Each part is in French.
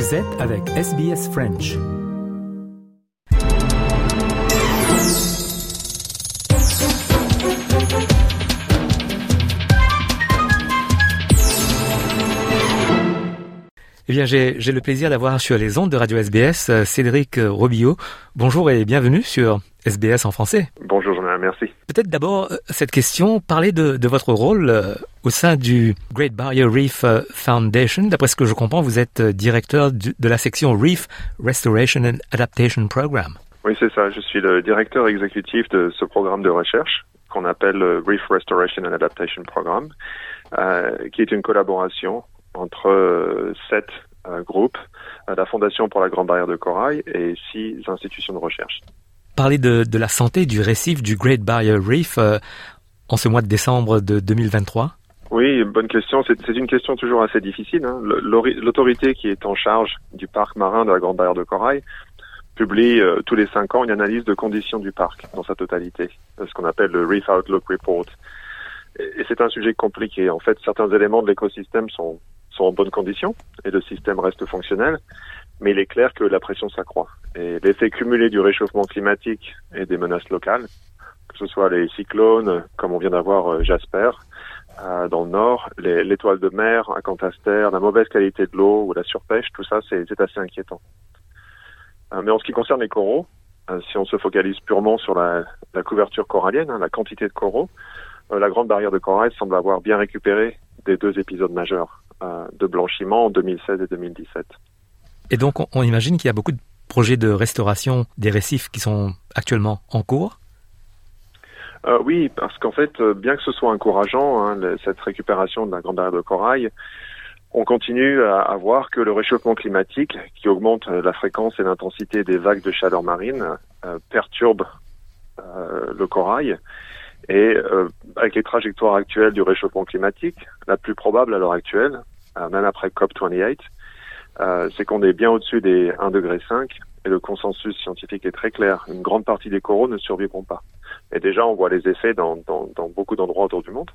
Vous êtes avec SBS French. Eh bien, j'ai j'ai le plaisir d'avoir sur les ondes de Radio SBS euh, Cédric euh, Robillot. Bonjour et bienvenue sur SBS en français. Bonjour, merci. Peut-être d'abord euh, cette question, parler de, de votre rôle euh, au sein du Great Barrier Reef euh, Foundation. D'après ce que je comprends, vous êtes directeur du- de la section Reef Restoration and Adaptation Program. Oui, c'est ça. Je suis le directeur exécutif de ce programme de recherche qu'on appelle le Reef Restoration and Adaptation Program, euh, qui est une collaboration entre sept euh, groupes, la Fondation pour la Grande Barrière de Corail et six institutions de recherche. Parler de, de la santé du récif du Great Barrier Reef euh, en ce mois de décembre de 2023. Oui, bonne question. C'est une question toujours assez difficile. hein. L'autorité qui est en charge du parc marin de la Grande Barrière de Corail publie euh, tous les cinq ans une analyse de conditions du parc dans sa totalité, euh, ce qu'on appelle le Reef Outlook Report. Et c'est un sujet compliqué. En fait, certains éléments de l'écosystème sont, sont en bonne condition et le système reste fonctionnel, mais il est clair que la pression s'accroît. Et l'effet cumulé du réchauffement climatique et des menaces locales, que ce soit les cyclones, comme on vient d'avoir euh, Jasper, euh, dans le nord, l'étoile de mer, un cantaster, la mauvaise qualité de l'eau ou la surpêche, tout ça, c'est assez inquiétant. Euh, mais en ce qui concerne les coraux, si on se focalise purement sur la, couverture corallienne, hein, la quantité de coraux, la grande barrière de corail semble avoir bien récupéré des deux épisodes majeurs de blanchiment en 2016 et 2017. Et donc, on, imagine qu'il y a beaucoup de projets de restauration des récifs qui sont actuellement en cours. Euh, oui, parce qu'en fait, euh, bien que ce soit encourageant, hein, cette récupération de la grande barrière de corail, on continue à, voir que le réchauffement climatique, qui augmente euh, la fréquence et l'intensité des vagues de chaleur marine, perturbe le corail. Et avec les trajectoires actuelles du réchauffement climatique, la plus probable à l'heure actuelle, même après COP28, euh, c'est qu'on est bien au-dessus des 1,5 degré et le consensus scientifique est très clair. Une grande partie des coraux ne survivront pas. Et déjà, on voit les effets dans, dans, dans beaucoup d'endroits autour du monde.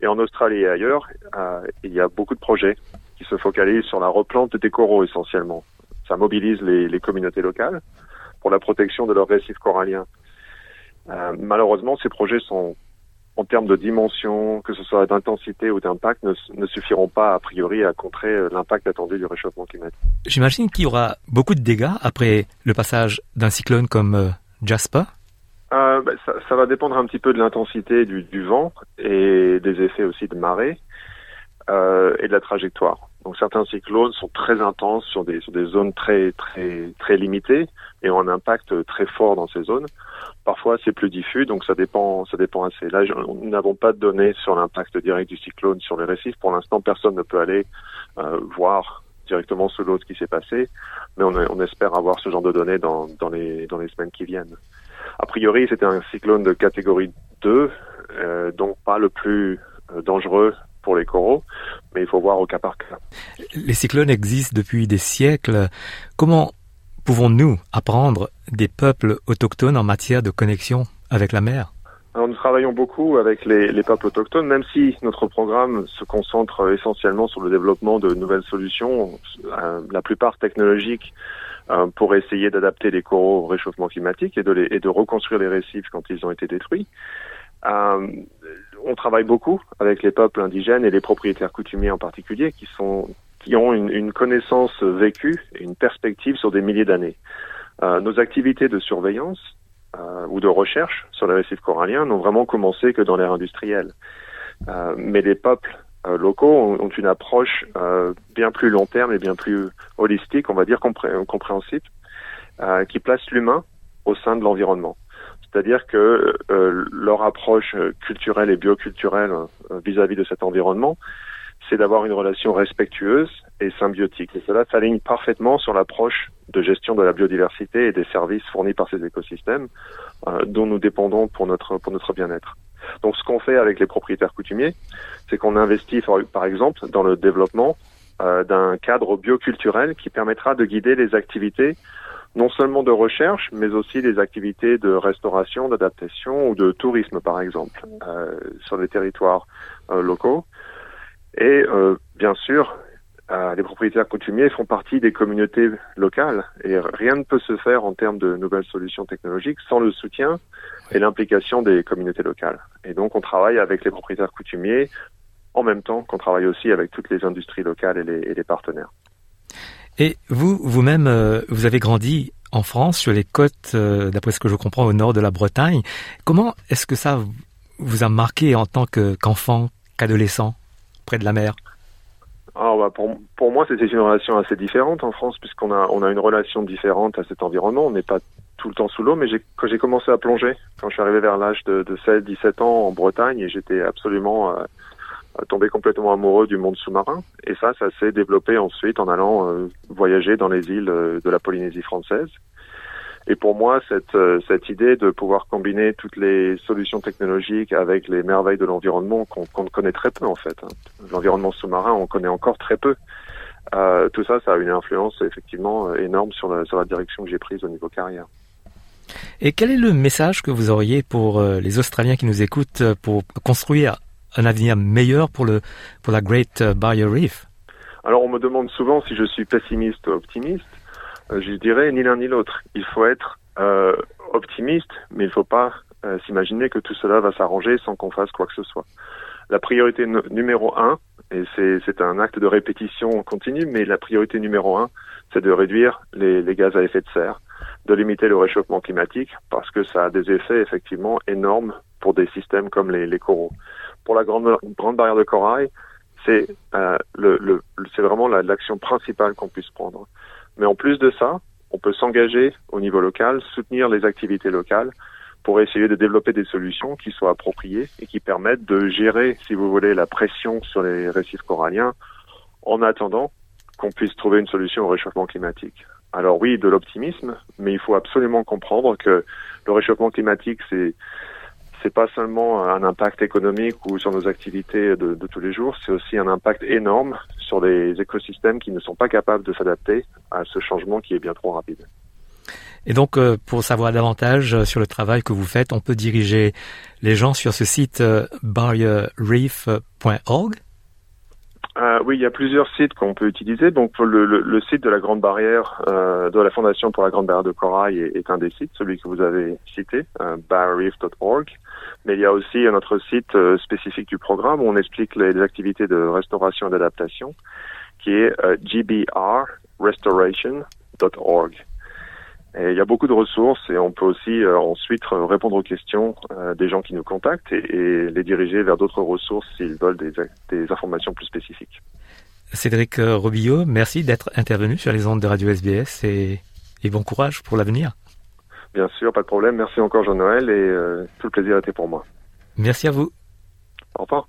Et en Australie et ailleurs, euh, il y a beaucoup de projets qui se focalisent sur la replante des coraux essentiellement. Ça mobilise les, les communautés locales pour la protection de leurs récifs coralliens. Euh, malheureusement, ces projets sont, en termes de dimension, que ce soit d'intensité ou d'impact, ne, ne suffiront pas a priori à contrer euh, l'impact attendu du réchauffement climatique. J'imagine qu'il y aura beaucoup de dégâts après le passage d'un cyclone comme euh, Jasper. Euh, ben, ça, ça va dépendre un petit peu de l'intensité du, du vent et des effets aussi de marée euh, et de la trajectoire. Donc certains cyclones sont très intenses sur des sur des zones très très très limitées et ont un impact très fort dans ces zones. Parfois c'est plus diffus, donc ça dépend ça dépend assez. Là, nous n'avons pas de données sur l'impact direct du cyclone sur les récifs. Pour l'instant, personne ne peut aller euh, voir directement sous l'eau ce qui s'est passé, mais on, espère avoir ce genre de données dans les dans les semaines qui viennent. A priori, c'était un cyclone de catégorie 2, euh, donc pas le plus dangereux pour les coraux, mais il faut voir au cas par cas. Les cyclones existent depuis des siècles. Comment pouvons-nous apprendre des peuples autochtones en matière de connexion avec la mer? Alors, nous travaillons beaucoup avec les, les peuples autochtones, même si notre programme se concentre essentiellement sur le développement de nouvelles solutions, euh, la plupart technologiques, euh, pour essayer d'adapter les coraux au réchauffement climatique et de, les, et de reconstruire les récifs quand ils ont été détruits. Euh, on travaille beaucoup avec les peuples indigènes et les propriétaires coutumiers en particulier, qui sont qui ont une, connaissance vécue et une perspective sur des milliers d'années. Euh, nos activités de surveillance euh, ou de recherche sur les récifs coralliens n'ont vraiment commencé que dans l'ère industrielle. Euh, mais les peuples locaux ont, une approche bien plus long terme et bien plus holistique, on va dire compré- compréhensible, qui place l'humain au sein de l'environnement. C'est-à-dire que euh, leur approche culturelle et bioculturelle euh, vis-à-vis de cet environnement, c'est d'avoir une relation respectueuse et symbiotique. Et cela s'aligne parfaitement sur l'approche de gestion de la biodiversité et des services fournis par ces écosystèmes euh, dont nous dépendons pour notre, pour notre bien-être. Donc ce qu'on fait avec les propriétaires coutumiers, c'est qu'on investit par exemple dans le développement euh, d'un cadre bioculturel qui permettra de guider les activités non seulement de recherche, mais aussi des activités de restauration, d'adaptation ou de tourisme, par exemple, euh, sur les territoires euh, locaux. Et euh, bien sûr, euh, les propriétaires coutumiers font partie des communautés locales et rien ne peut se faire en termes de nouvelles solutions technologiques sans le soutien et l'implication des communautés locales. Et donc on travaille avec les propriétaires coutumiers en même temps qu'on travaille aussi avec toutes les industries locales et les, et les partenaires. Et vous, vous-même, euh, vous avez grandi en France, sur les côtes, euh, d'après ce que je comprends, au nord de la Bretagne. Comment est-ce que ça vous a marqué en tant qu'enfant, qu'adolescent, près de la mer? Bah pour, moi, c'était une relation assez différente en France, puisqu'on a, on a une relation différente à cet environnement. On n'est pas tout le temps sous l'eau, mais quand j'ai commencé à plonger, quand je suis arrivé vers l'âge de, de 16, 17 ans en Bretagne, et j'étais absolument euh, tombé complètement amoureux du monde sous-marin. Et ça, ça s'est développé ensuite en allant euh, voyager dans les îles euh, de la Polynésie française. Et pour moi, cette, euh, cette idée de pouvoir combiner toutes les solutions technologiques avec les merveilles de l'environnement qu'on qu connaît très peu en fait. Hein. L'environnement sous-marin, on connaît encore très peu. Tout ça, ça a une influence effectivement énorme sur sur la direction que j'ai prise au niveau carrière. Et quel est le message que vous auriez pour les Australiens qui nous écoutent pour construire un avenir meilleur pour, le, pour la Great Barrier Reef? Alors on me demande souvent si je suis pessimiste ou optimiste. Euh, je dirais ni l'un ni l'autre. Il faut être euh, optimiste, mais il ne faut pas euh, s'imaginer que tout cela va s'arranger sans qu'on fasse quoi que ce soit. La priorité numéro un, et c'est un acte de répétition continue, mais la priorité numéro un, c'est de réduire les, les, gaz à effet de serre, de limiter le réchauffement climatique, parce que ça a des effets effectivement énormes pour des systèmes comme les, les coraux. Pour la grande, barrière de corail, c'est euh, le, le, vraiment l'action principale qu'on puisse prendre. Mais en plus de ça, on peut s'engager au niveau local, soutenir les activités locales pour essayer de développer des solutions qui soient appropriées et qui permettent de gérer, si vous voulez, la pression sur les récifs coralliens en attendant qu'on puisse trouver une solution au réchauffement climatique. Alors oui, de l'optimisme, mais il faut absolument comprendre que le réchauffement climatique, c'est c'est pas seulement un impact économique ou sur nos activités de, tous les jours, c'est aussi un impact énorme sur des écosystèmes qui ne sont pas capables de s'adapter à ce changement qui est bien trop rapide. Et donc, euh, pour savoir davantage euh, sur le travail que vous faites, on peut diriger les gens sur ce site euh, barrierreef.org euh, oui, il y a plusieurs sites qu'on peut utiliser. Donc le, le, le, site de la Grande Barrière, euh, de la Fondation pour la Grande Barrière de Corail est, est un des sites, celui que vous avez cité, euh. Mais il y a aussi un autre site euh, spécifique du programme où on explique les, activités de restauration et d'adaptation, qui est euh, gbrrestoration.org. Et il y a beaucoup de ressources et on peut aussi euh, ensuite répondre aux questions euh, des gens qui nous contactent et, et les diriger vers d'autres ressources s'ils veulent des, des, informations plus spécifiques. Cédric Robillot, merci d'être intervenu sur les ondes de Radio SBS et, et bon courage pour l'avenir. Bien sûr, pas de problème. Merci encore Jean-Noël et euh, tout le plaisir était pour moi. Merci à vous. Au revoir.